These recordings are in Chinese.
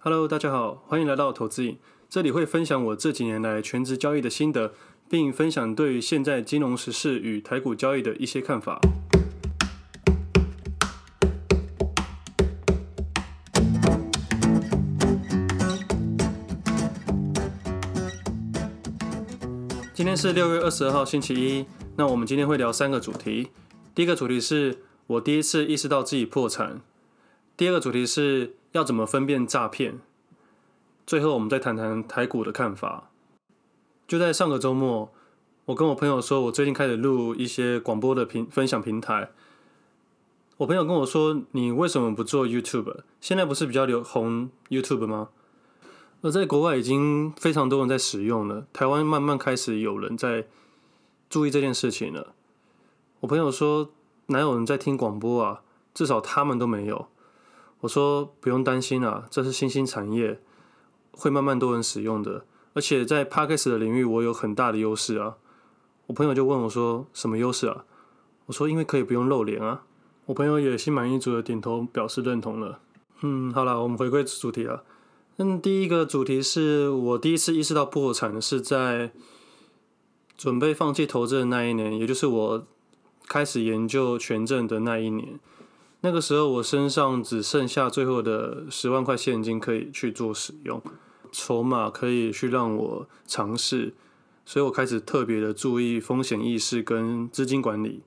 Hello，大家好，欢迎来到投资影。这里会分享我这几年来全职交易的心得，并分享对现在金融时事与台股交易的一些看法。今天是六月二十二号，星期一。那我们今天会聊三个主题。第一个主题是我第一次意识到自己破产。第二个主题是要怎么分辨诈骗。最后，我们再谈谈台股的看法。就在上个周末，我跟我朋友说，我最近开始录一些广播的平分享平台。我朋友跟我说：“你为什么不做 YouTube？现在不是比较流行 YouTube 吗？”而在国外已经非常多人在使用了，台湾慢慢开始有人在注意这件事情了。我朋友说：“哪有人在听广播啊？至少他们都没有。”我说：“不用担心啊，这是新兴产业，会慢慢多人使用的。而且在 Podcast 的领域，我有很大的优势啊。”我朋友就问我说：“什么优势啊？”我说：“因为可以不用露脸啊。”我朋友也心满意足的点头表示认同了。嗯，好了，我们回归主题了。嗯，第一个主题是我第一次意识到破产是在准备放弃投资的那一年，也就是我。开始研究权证的那一年，那个时候我身上只剩下最后的十万块现金可以去做使用，筹码可以去让我尝试，所以我开始特别的注意风险意识跟资金管理。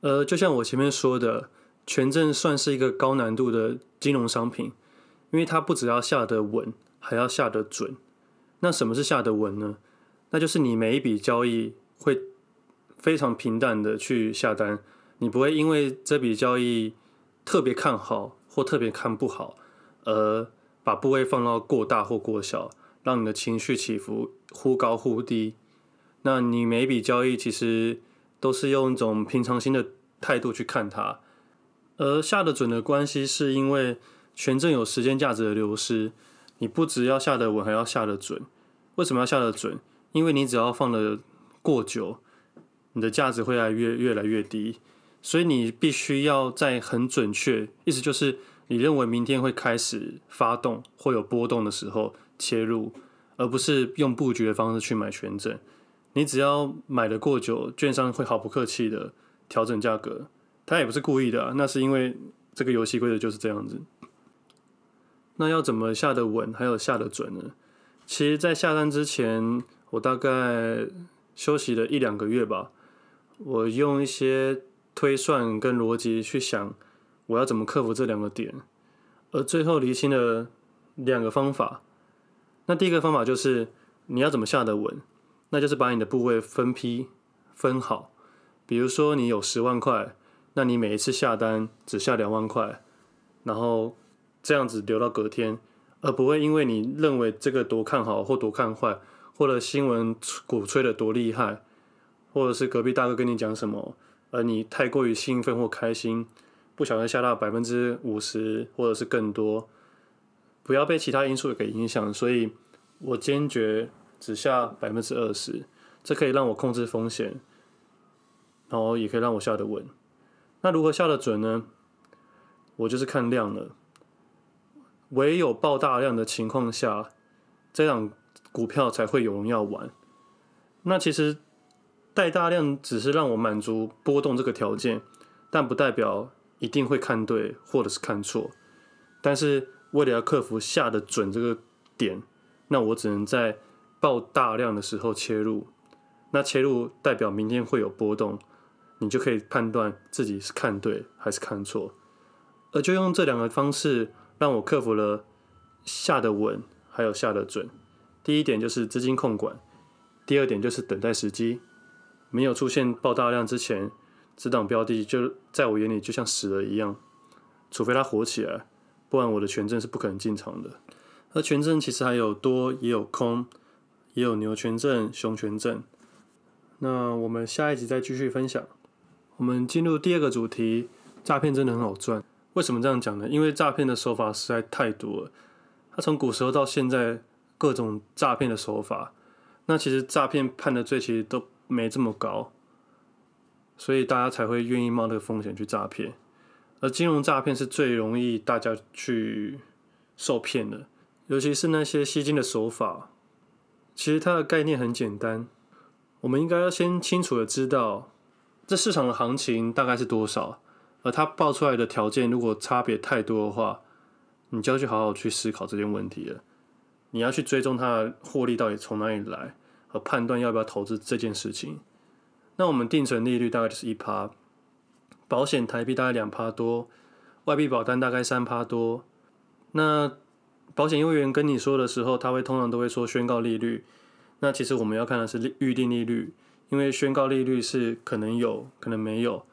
呃，就像我前面说的，权证算是一个高难度的金融商品，因为它不只要下得稳，还要下得准。那什么是下得稳呢？那就是你每一笔交易会。非常平淡的去下单，你不会因为这笔交易特别看好或特别看不好，而把部位放到过大或过小，让你的情绪起伏忽高忽低。那你每笔交易其实都是用一种平常心的态度去看它，而下得准的关系是因为权证有时间价值的流失，你不只要下得稳，还要下得准。为什么要下得准？因为你只要放得过久。你的价值会来越越来越低，所以你必须要在很准确，意思就是你认为明天会开始发动或有波动的时候切入，而不是用布局的方式去买权证。你只要买的过久，券商会毫不客气的调整价格，他也不是故意的啊，那是因为这个游戏规则就是这样子。那要怎么下得稳，还有下得准呢？其实，在下单之前，我大概休息了一两个月吧。我用一些推算跟逻辑去想，我要怎么克服这两个点，而最后厘清了两个方法。那第一个方法就是你要怎么下得稳，那就是把你的部位分批分好。比如说你有十万块，那你每一次下单只下两万块，然后这样子留到隔天，而不会因为你认为这个多看好或多看坏，或者新闻鼓吹的多厉害。或者是隔壁大哥跟你讲什么，而你太过于兴奋或开心，不小心下到百分之五十或者是更多，不要被其他因素给影响。所以我坚决只下百分之二十，这可以让我控制风险，然后也可以让我下得稳。那如何下得准呢？我就是看量了，唯有爆大量的情况下，这样股票才会有人要玩。那其实。带大量只是让我满足波动这个条件，但不代表一定会看对或者是看错。但是为了要克服下的准这个点，那我只能在报大量的时候切入。那切入代表明天会有波动，你就可以判断自己是看对还是看错。而就用这两个方式，让我克服了下得稳还有下得准。第一点就是资金控管，第二点就是等待时机。没有出现爆大量之前，这档标的就在我眼里就像死了一样，除非它火起来，不然我的权证是不可能进场的。而权证其实还有多也有空，也有牛权证、熊权证。那我们下一集再继续分享。我们进入第二个主题，诈骗真的很好赚。为什么这样讲呢？因为诈骗的手法实在太多了，它从古时候到现在各种诈骗的手法。那其实诈骗判的罪其实都。没这么高，所以大家才会愿意冒这个风险去诈骗。而金融诈骗是最容易大家去受骗的，尤其是那些吸金的手法。其实它的概念很简单，我们应该要先清楚的知道这市场的行情大概是多少，而它报出来的条件如果差别太多的话，你就要去好好去思考这件问题了。你要去追踪它的获利到底从哪里来，和判断要不要投资这件事情。那我们定存利率大概就是一趴，保险台币大概两趴多，外币保单大概三趴多。那保险业务员跟你说的时候，他会通常都会说宣告利率。那其实我们要看的是预定利率，因为宣告利率是可能有可能没有。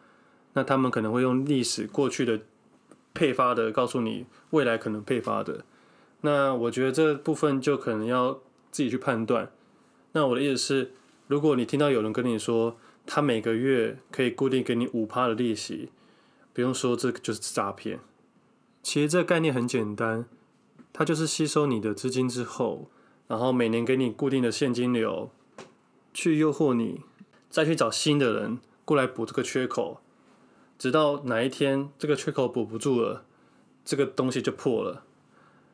那他们可能会用历史过去的配发的告诉你未来可能配发的。那我觉得这部分就可能要自己去判断。那我的意思是，如果你听到有人跟你说他每个月可以固定给你五趴的利息，不用说这个就是诈骗。其实这个概念很简单。它就是吸收你的资金之后，然后每年给你固定的现金流，去诱惑你，再去找新的人过来补这个缺口，直到哪一天这个缺口补不住了，这个东西就破了。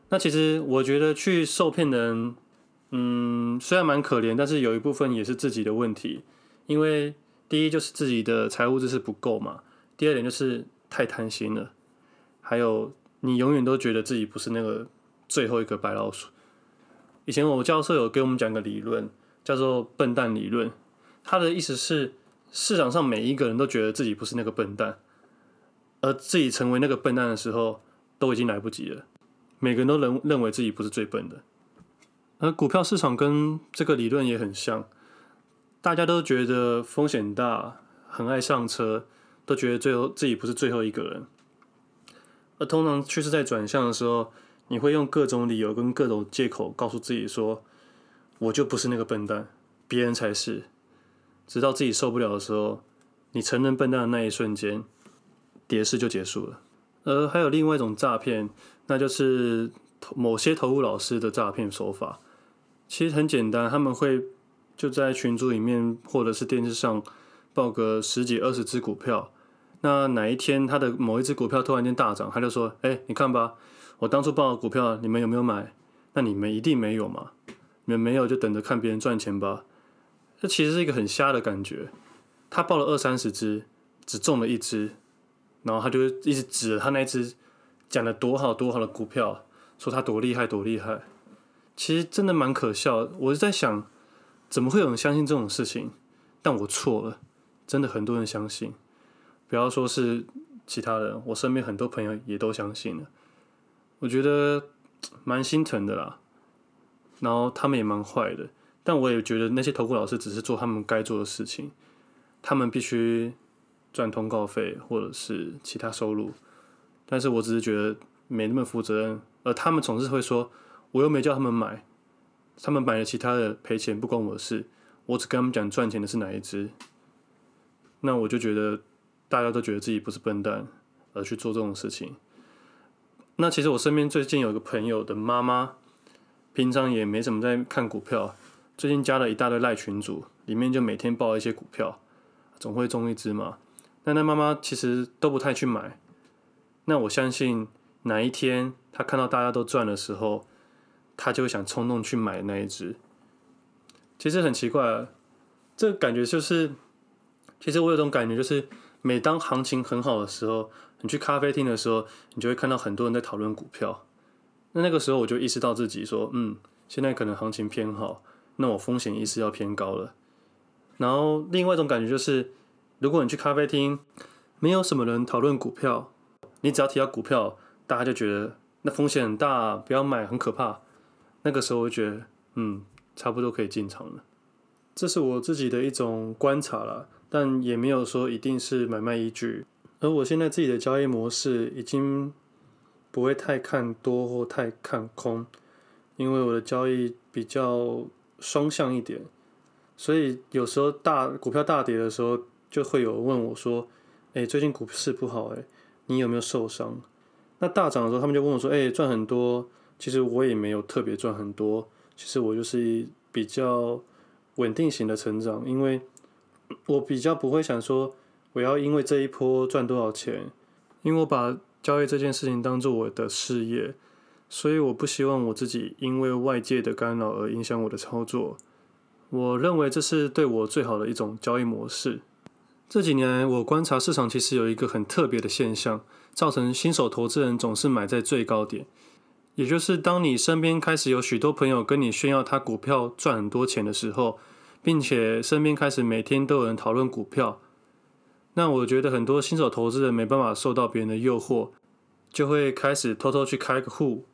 那其实我觉得去受骗的人，嗯，虽然蛮可怜，但是有一部分也是自己的问题，因为第一就是自己的财务知识不够嘛，第二点就是太贪心了，还有你永远都觉得自己不是那个。最后一个白老鼠。以前我教授有给我们讲个理论，叫做“笨蛋理论”。他的意思是，市场上每一个人都觉得自己不是那个笨蛋，而自己成为那个笨蛋的时候，都已经来不及了。每个人都认认为自己不是最笨的。而股票市场跟这个理论也很像，大家都觉得风险大，很爱上车，都觉得最后自己不是最后一个人。而通常趋势在转向的时候，你会用各种理由跟各种借口告诉自己说：“我就不是那个笨蛋，别人才是。”直到自己受不了的时候，你承认笨蛋的那一瞬间，跌势就结束了。而还有另外一种诈骗，那就是某些投顾老师的诈骗手法。其实很简单，他们会就在群组里面或者是电视上报个十几二十只股票。那哪一天他的某一只股票突然间大涨，他就说：“哎，你看吧。”我当初报的股票，你们有没有买？那你们一定没有嘛？你们没有就等着看别人赚钱吧。这其实是一个很瞎的感觉。他报了二三十只，只中了一只，然后他就一直指着他那只讲的多好多好的股票，说他多厉害多厉害。其实真的蛮可笑。我是在想，怎么会有人相信这种事情？但我错了，真的很多人相信。不要说是其他人，我身边很多朋友也都相信了。我觉得蛮心疼的啦，然后他们也蛮坏的，但我也觉得那些投顾老师只是做他们该做的事情，他们必须赚通告费或者是其他收入，但是我只是觉得没那么负责任，而他们总是会说，我又没叫他们买，他们买了其他的赔钱不关我的事，我只跟他们讲赚钱的是哪一支，那我就觉得大家都觉得自己不是笨蛋而去做这种事情。那其实我身边最近有一个朋友的妈妈，平常也没怎么在看股票，最近加了一大堆赖群组，里面就每天报一些股票，总会中一只嘛。但那妈妈其实都不太去买。那我相信哪一天她看到大家都赚的时候，他就会想冲动去买那一只。其实很奇怪，这个感觉就是，其实我有种感觉就是。每当行情很好的时候，你去咖啡厅的时候，你就会看到很多人在讨论股票。那那个时候我就意识到自己说，嗯，现在可能行情偏好，那我风险意识要偏高了。然后另外一种感觉就是，如果你去咖啡厅，没有什么人讨论股票，你只要提到股票，大家就觉得那风险很大，不要买，很可怕。那个时候我就觉得，嗯，差不多可以进场了。这是我自己的一种观察啦。但也没有说一定是买卖依据，而我现在自己的交易模式已经不会太看多或太看空，因为我的交易比较双向一点，所以有时候大股票大跌的时候，就会有问我说：“哎，最近股市不好，哎，你有没有受伤？”那大涨的时候，他们就问我说：“哎，赚很多？”其实我也没有特别赚很多，其实我就是比较稳定型的成长，因为。我比较不会想说，我要因为这一波赚多少钱，因为我把交易这件事情当做我的事业，所以我不希望我自己因为外界的干扰而影响我的操作。我认为这是对我最好的一种交易模式。这几年我观察市场，其实有一个很特别的现象，造成新手投资人总是买在最高点。也就是当你身边开始有许多朋友跟你炫耀他股票赚很多钱的时候，并且身边开始每天都有人讨论股票，那我觉得很多新手投资人没办法受到别人的诱惑，就会开始偷偷去开个户，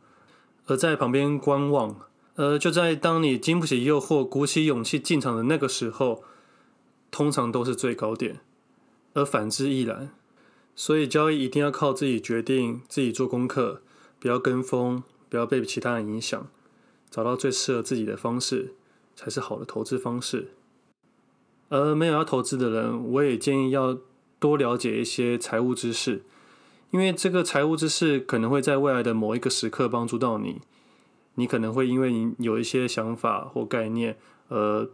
而在旁边观望。而就在当你经不起诱惑，鼓起勇气进场的那个时候，通常都是最高点。而反之亦然，所以交易一定要靠自己决定，自己做功课，不要跟风，不要被其他人影响，找到最适合自己的方式，才是好的投资方式。而没有要投资的人，我也建议要多了解一些财务知识，因为这个财务知识可能会在未来的某一个时刻帮助到你。你可能会因为你有一些想法或概念，而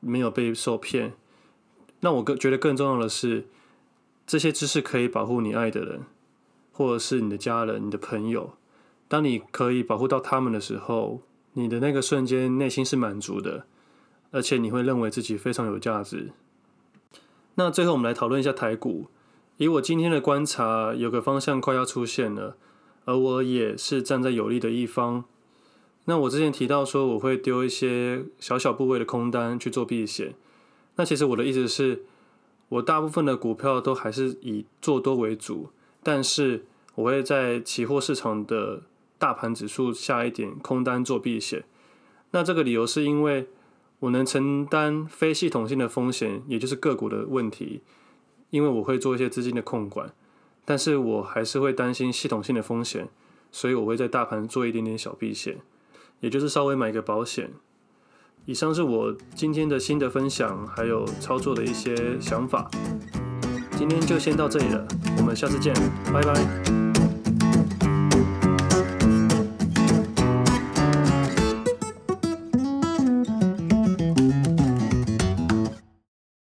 没有被受骗。那我更觉得更重要的是，这些知识可以保护你爱的人，或者是你的家人、你的朋友。当你可以保护到他们的时候，你的那个瞬间内心是满足的，而且你会认为自己非常有价值。那最后我们来讨论一下台股。以我今天的观察，有个方向快要出现了，而我也是站在有利的一方。那我之前提到说，我会丢一些小小部位的空单去做避险。那其实我的意思是，我大部分的股票都还是以做多为主，但是我会在期货市场的大盘指数下一点空单做避险。那这个理由是因为我能承担非系统性的风险，也就是个股的问题，因为我会做一些资金的控管，但是我还是会担心系统性的风险，所以我会在大盘做一点点小避险，也就是稍微买个保险。以上是我今天的心得分享，还有操作的一些想法。今天就先到这里了，我们下次见，拜拜。